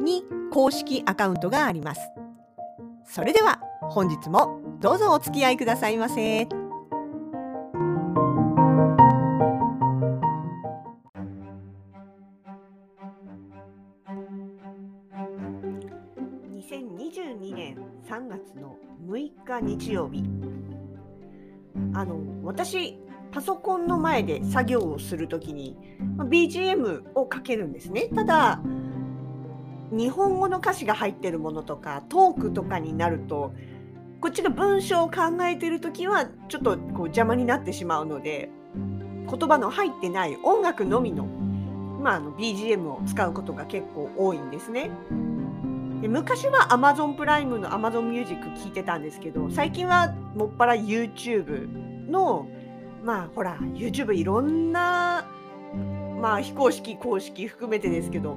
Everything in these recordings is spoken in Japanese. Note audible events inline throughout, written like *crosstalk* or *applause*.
に公式アカウントがあります。それでは本日もどうぞお付き合いくださいませ。2022年3月の6日日曜日あの私パソコンの前で作業をするときにまあ BGM をかけるんですね。ただ日本語の歌詞が入ってるものとかトークとかになるとこっちが文章を考えてるときはちょっとこう邪魔になってしまうので言葉の入ってない音楽のみの,、まあ、の BGM を使うことが結構多いんですね。で昔は Amazon プライムの Amazon Music 聞いてたんですけど最近はもっぱら YouTube のまあほら YouTube いろんなまあ非公式公式含めてですけど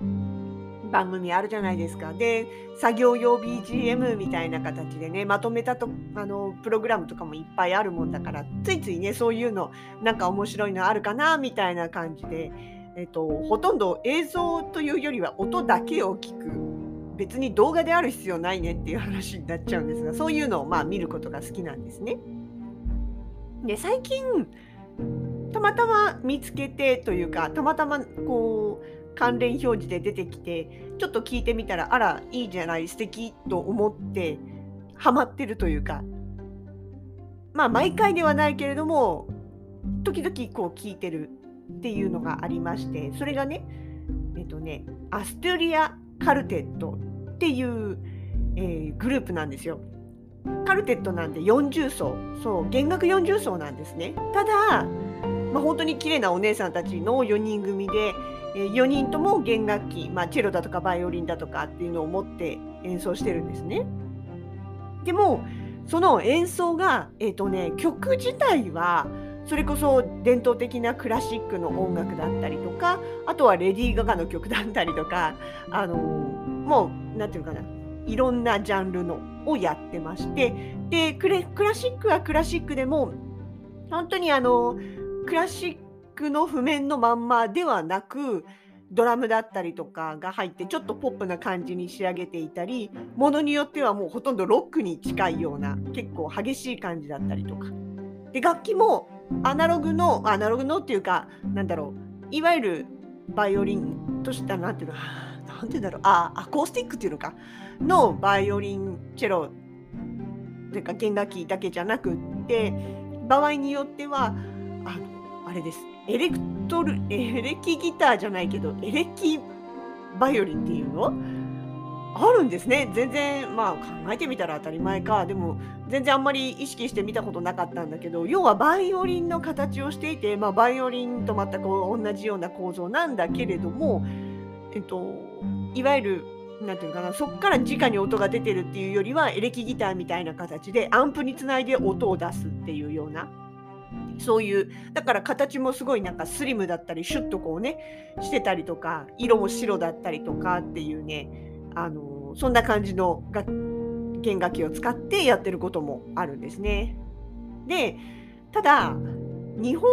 番組あるじゃないですか。で作業用 BGM みたいな形でねまとめたとあのプログラムとかもいっぱいあるもんだからついついねそういうのなんか面白いのあるかなみたいな感じで、えっと、ほとんど映像というよりは音だけを聞く。別に動画である必要ないねっていう話になっちゃうんですがそういうのをまあ見ることが好きなんですね。で最近たまたま見つけてというかたまたまこう関連表示で出てきてちょっと聞いてみたらあらいいじゃない素敵と思ってハマってるというかまあ毎回ではないけれども時々こう聞いてるっていうのがありましてそれがねえっとねアストリア・カルテットっていう、えーグループなんですよ。カルテットなんで40層そう弦楽40層なんですね。ただ、まあ、本当に綺麗なお姉さんたちの4人組で、4人とも弦楽器、まあ、チェロだとかバイオリンだとかっていうのを持って演奏してるんですね。でもその演奏が、えーとね、曲自体はそれこそ伝統的なクラシックの音楽だったりとかあとはレディー・ガガの曲だったりとかあのもうなんていうかないろんなジャンルのをやってましてでクレクラシックはクラシックでも本当にあのクラシックの譜面のまんまではなくドラムだったりとかが入ってちょっとポップな感じに仕上げていたりものによってはもうほとんどロックに近いような結構激しい感じだったりとか。で楽器もアナログのアナログのっていうかなんだろういわゆるバイオリンとしたなんていうのなんていうんだろうあアコースティックっていうのかのバイオリンチェロというか弦楽器だけじゃなくって場合によってはあのあれです。エレクトルエレキギターじゃないけどエレキバイオリンっていうの？あるんですね。全然まあ考えてみたら当たり前か。でも全然あんまり意識して見たことなかったんだけど要はバイオリンの形をしていて、まあ、バイオリンと全く同じような構造なんだけれども、えっと、いわゆるなんていうのかなそこから直に音が出てるっていうよりはエレキギターみたいな形でアンプにつないで音を出すっていうようなそういうだから形もすごいなんかスリムだったりシュッとこうねしてたりとか色も白だったりとかっていうねあのそんな感じの弦楽器を使ってやってることもあるんですね。でただ日本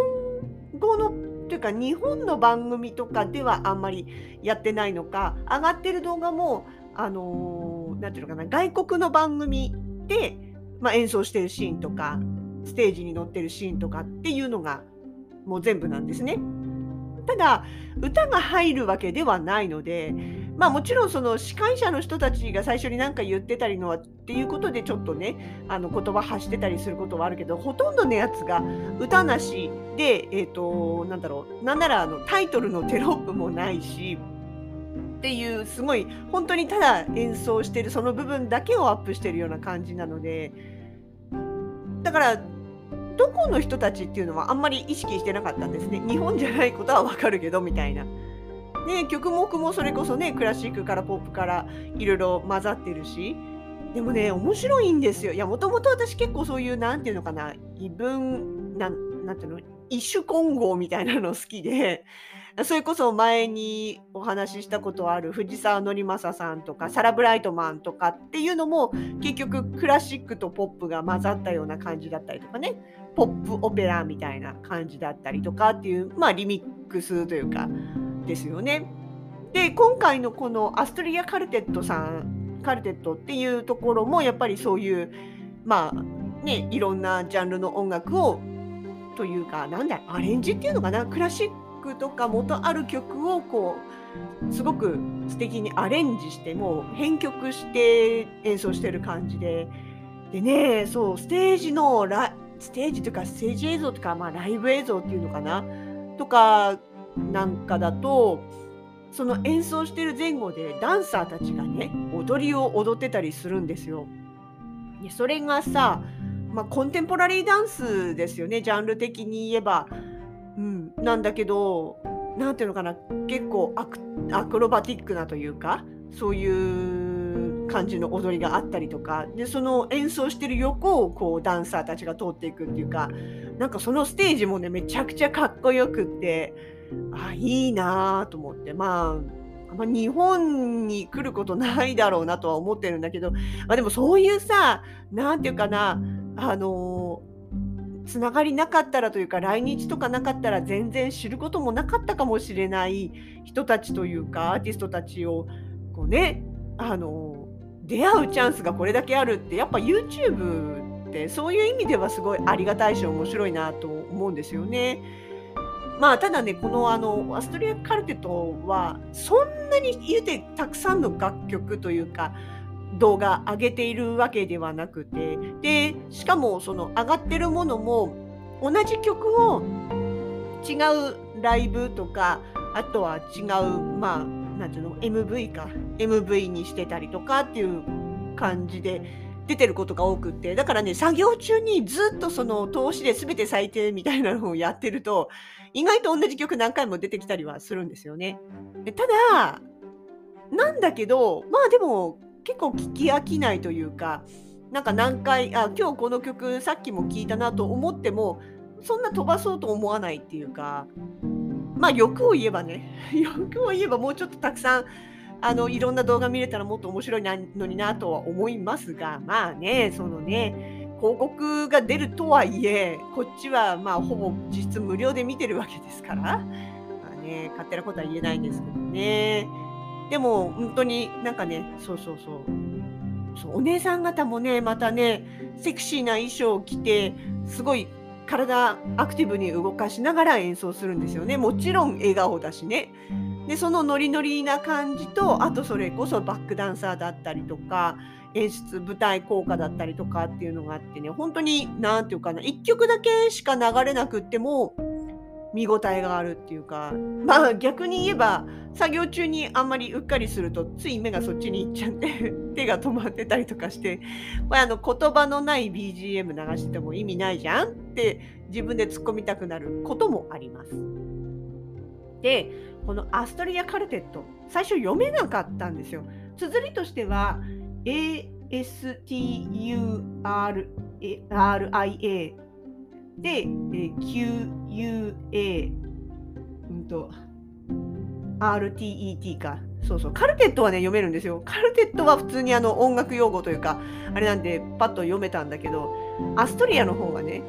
語のというか日本の番組とかではあんまりやってないのか上がってる動画もあのなんていうのかな外国の番組で、まあ、演奏してるシーンとかステージに乗ってるシーンとかっていうのがもう全部なんですね。ただ歌が入るわけではないのでまあもちろんその司会者の人たちが最初に何か言ってたりのはっていうことでちょっとねあの言葉発してたりすることはあるけどほとんどのやつが歌なしでえっ、となんだろうなんならあのタイトルのテロップもないしっていうすごい本当にただ演奏してるその部分だけをアップしてるような感じなのでだからどこの人たちっていうのはあんまり意識してなかったんですね。日本じゃないことはわかるけどみたいな。ね、曲目もそれこそねクラシックからポップからいろいろ混ざってるし。でもね面白いんですよ。いやもともと私結構そういうなんていうのかな異文なんていうの異種混合みたいなの好きで。それこそ前にお話ししたことある藤沢則正さんとかサラ・ブライトマンとかっていうのも結局クラシックとポップが混ざったような感じだったりとかね。ポップオペラみたいな感じだったりとかっていうまあリミックスというかですよね。で今回のこのアストリア・カルテットさんカルテットっていうところもやっぱりそういうまあねいろんなジャンルの音楽をというかなんだアレンジっていうのかなクラシックとか元ある曲をこうすごく素敵にアレンジしてもう編曲して演奏してる感じででねそうステージのラステージとかステージ映像とか、まあ、ライブ映像っていうのかな？とかなんかだとその演奏してる前後でダンサーたちがね踊りを踊ってたりするんですよ。でそれがさ、まあ、コンテンポラリーダンスですよねジャンル的に言えば。うん、なんだけど何ていうのかな結構アクアクロバティックなというかそういう感じの踊りがあったりとか。でその演奏してる横をこうダンサーたちが通っていくっていうかなんかそのステージもねめちゃくちゃかっこよくってあいいなと思って。まあま日本に来ることないだろうなとは思ってるんだけど、まあ、でもそういうさ何て言うかなあのつながりなかったらというか来日とかなかったら全然知ることもなかったかもしれない人たちというかアーティストたちをこうねあの出会うチャンスがこれだけあるってやっぱ YouTube ってそういう意味ではすごいありがたいし面白いなと思うんですよね。まあただねこのあのアストリア・カルテットはそんなに言うてたくさんの楽曲というか動画上げているわけではなくてでしかもその上がってるものも同じ曲を違うライブとかあとは違うまあ何ていうの？MV か。MV にしてたりとかっていう感じで出てることが多くって。だからね作業中にずっとその投資で全て最低みたいなのをやってると意外と同じ曲何回も出てきたりはするんですよね。ただなんだけどまあでも結構聞き飽きないというかなんか何回あ今日この曲さっきも聞いたなと思ってもそんな飛ばそうと思わないっていうかまあ欲を言えばね *laughs* 欲を言えばもうちょっとたくさんあのいろんな動画見れたらもっと面白いのになとは思いますがまあねそのね広告が出るとはいえこっちはまあほぼ実質無料で見てるわけですからまあね勝手なことは言えないんですけどね。でも本当になんかねそうそうそうそうお姉さん方もねまたねセクシーな衣装を着てすごい体アクティブに動かしながら演奏するんですよね。もちろん笑顔だしね。でそのノリノリな感じとあとそれこそバックダンサーだったりとか演出舞台効果だったりとかっていうのがあってね。本当に何て言うかな1曲だけしか流れなくっても見応えがあるっていうかまあ逆に言えば作業中にあんまりうっかりするとつい目がそっちに行っちゃって *laughs* 手が止まってたりとかしてこれあの言葉のない BGM 流してても意味ないじゃんって自分で突っ込みたくなることもあります。でこのアストリア・カルテット最初読めなかったんですよ。綴りとしては ASTURIA で、えー、QUA、うんと、RTET か。そうそう。カルテットはね、読めるんですよ。カルテットは普通にあの音楽用語というか、あれなんでパッと読めたんだけど、アストリアの方がね、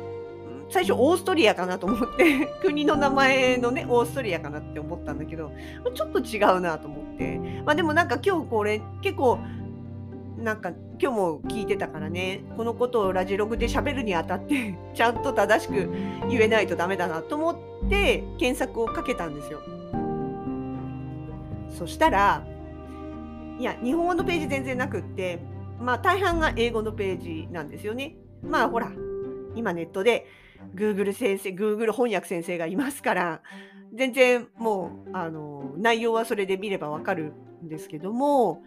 最初オーストリアかなと思って *laughs* 国の名前のねオーストリアかなって思ったんだけどちょっと違うなと思ってまあでもなんか今日これ結構なんか今日も聞いてたからねこのことをラジログで喋るにあたって *laughs* ちゃんと正しく言えないとダメだなと思って検索をかけたんですよ。そしたらいや日本語のページ全然なくってまあ大半が英語のページなんですよね。まあほら今ネットで Google 先生 Google 翻訳先生がいますから全然もうあの内容はそれで見ればわかるんですけども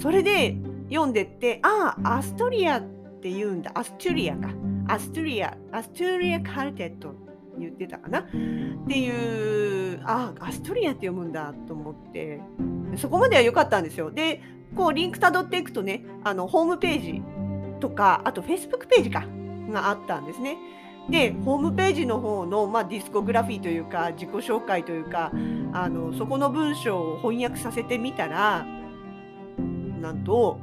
それで読んでってああアストリアって言うんだ。アストリアか。アストリアアストリアカルテット言ってたかな。っていうああアストリアって読むんだと思って。そこまでは良かったんですよ。でこうリンクたどっていくとねあのホームページとかあと Facebook ページか。があったんですね。でホームページの方の、まあ、ディスコグラフィーというか自己紹介というかあのそこの文章を翻訳させてみたらなんと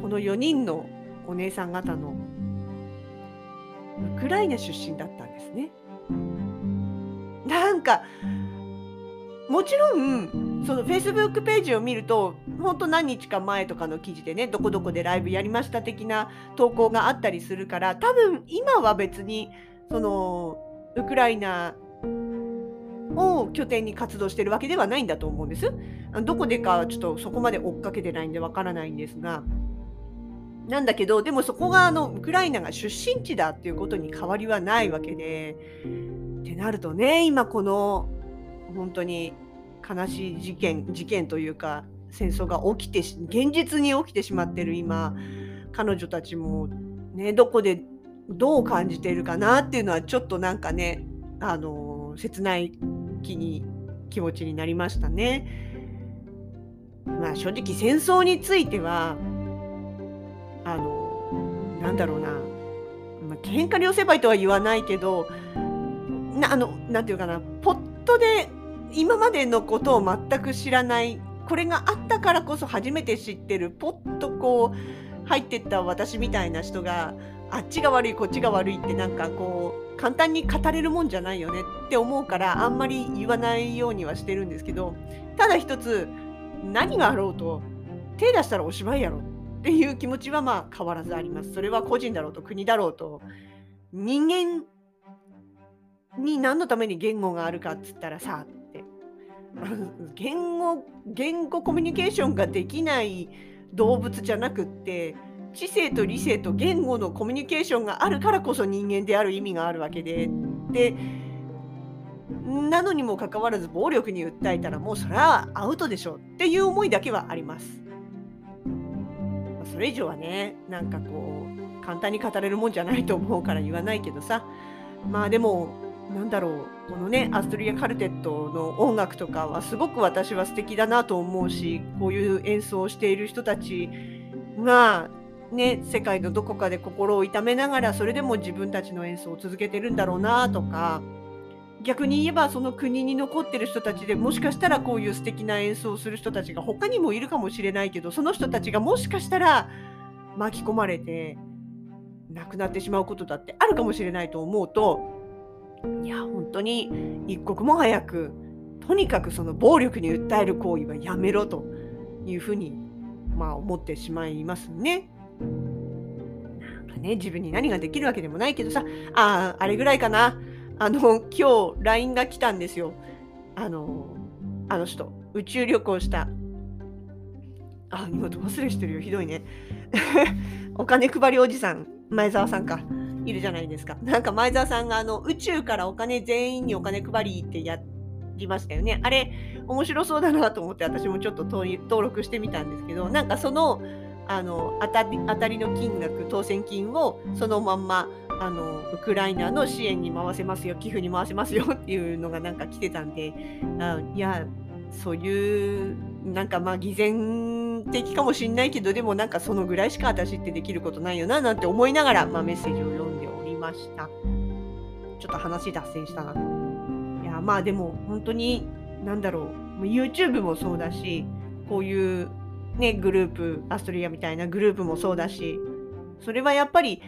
この4人のお姉さん方のウクライナ出身だったんですね。なんかもちろんそのフェイスブックページを見ると本当何日か前とかの記事でねどこどこでライブやりました的な投稿があったりするから多分今は別にそのウクライナを拠点に活動してるわけではないんだと思うんです。どこでかちょっとそこまで追っかけてないんでわからないんですが。なんだけどでもそこがあのウクライナが出身地だっていうことに変わりはないわけでってなるとね今この本当に悲しい事件事件というか戦争が起きて現実に起きてしまってる今彼女たちもねどこでどう感じているかなっていうのはちょっとなんかねあの切ない気に気持ちになりましたね。まあ正直戦争についてはあのなんだろうな、まあ、喧嘩両成敗とは言わないけどなあのなんていうかなポットで今までのことを全く知らないこれがあったからこそ初めて知ってるポッとこう入ってった私みたいな人があっちが悪いこっちが悪いってなんかこう簡単に語れるもんじゃないよねって思うからあんまり言わないようにはしてるんですけどただ一つ何があろうと手出したらおしまいやろっていう気持ちはまあ変わらずあります。それは個人だろうと国だろうと人間に何のために言語があるかっつったらさって言語言語コミュニケーションができない動物じゃなくって知性と理性と言語のコミュニケーションがあるからこそ人間である意味があるわけで。でなのにもかかわらず暴力に訴えたらもうそれはアウトでしょっていう思いだけはあります。それ以上はねなんかこう簡単に語れるもんじゃないと思うから言わないけどさ。まあでもなんだろう。このねアストリア・カルテットの音楽とかはすごく私は素敵だなと思うしこういう演奏をしている人たちがね世界のどこかで心を痛めながらそれでも自分たちの演奏を続けてるんだろうなとか逆に言えばその国に残ってる人たちでもしかしたらこういう素敵な演奏をする人たちが他にもいるかもしれないけどその人たちがもしかしたら巻き込まれて亡くなってしまうことだってあるかもしれないと思うといや本当に一刻も早くとにかくその暴力に訴える行為はやめろというふうに、まあ、思ってしまいますね。ね自分に何ができるわけでもないけどさあああれぐらいかなあの今日 LINE が来たんですよ。あのあの人宇宙旅行したあ今ど忘れしてるよひどいね *laughs* お金配りおじさん前澤さんかいるじゃないですか。なんか前澤さんがあの宇宙からお金全員にお金配りってやりましたよね。あれ面白そうだなと思って私もちょっと登録してみたんですけどなんかそのあの当たり当たりの金額当選金をそのまんまあのウクライナの支援に回せますよ寄付に回せますよっていうのがなんか来てたんであいやそういうなんかまあ偽善的かもしんないけどでもなんかそのぐらいしか私ってできることないよななんて思いながら、まあ、メッセージを読んでおりました。ちょっと話脱線したな。いやまあでも本当に何だろう YouTube もそうだしこういうねグループアストリアみたいなグループもそうだしそれはやっぱり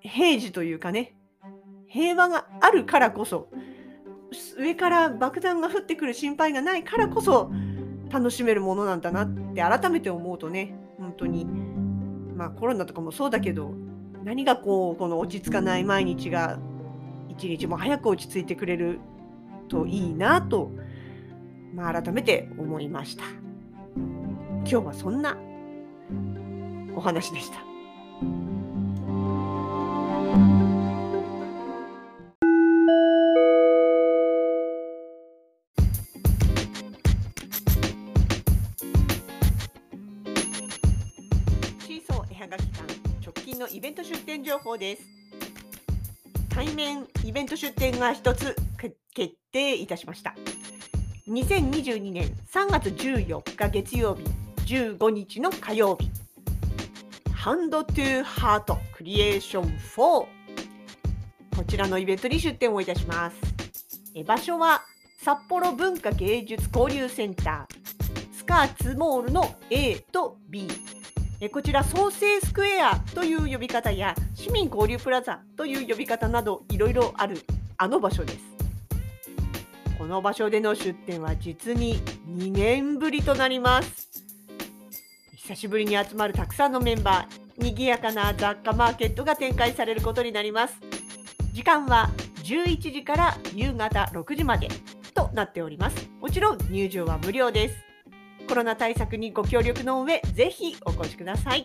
平時というかね平和があるからこそ上から爆弾が降ってくる心配がないからこそ楽しめるものなんだなって改めて思うとね本当にまあコロナとかもそうだけど何がこうこの落ち着かない毎日が一日も早く落ち着いてくれるといいなと、まあ、改めて思いました。今日はそんなお話でした。シーソー絵はがき館直近のイベント出店情報です。対面イベント出店が1つ決定いたしました。2022年3月14日月曜日。15日の火曜日。ハンドトゥーハートクリエーション4こちらのイベントに出展をいたします。え場所は札幌文化芸術交流センター。スカーツモールの A と B えこちら創生スクエアという呼び方や市民交流プラザという呼び方などいろいろあるあの場所です。この場所での出店は実に2年ぶりとなります。久しぶりに集まるたくさんのメンバーにぎやかな雑貨マーケットが展開されることになります。時間は11時から夕方6時までとなっております。もちろん入場は無料です。コロナ対策にご協力の上ぜひお越しください。